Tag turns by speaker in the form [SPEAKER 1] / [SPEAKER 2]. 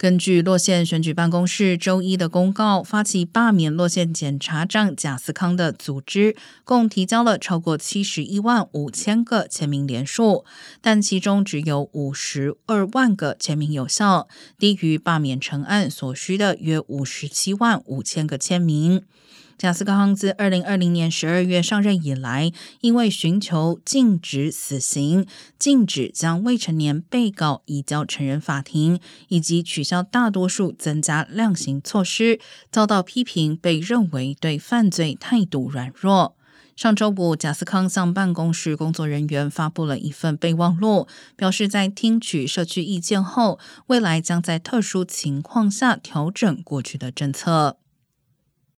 [SPEAKER 1] 根据洛县选举办公室周一的公告，发起罢免洛县检察长贾斯康的组织，共提交了超过七十一万五千个签名联数，但其中只有五十二万个签名有效，低于罢免成案所需的约五十七万五千个签名。贾斯康自二零二零年十二月上任以来，因为寻求禁止死刑、禁止将未成年被告移交成人法庭，以及取消大多数增加量刑措施，遭到批评，被认为对犯罪态度软弱。上周五，贾斯康向办公室工作人员发布了一份备忘录，表示在听取社区意见后，未来将在特殊情况下调整过去的政策。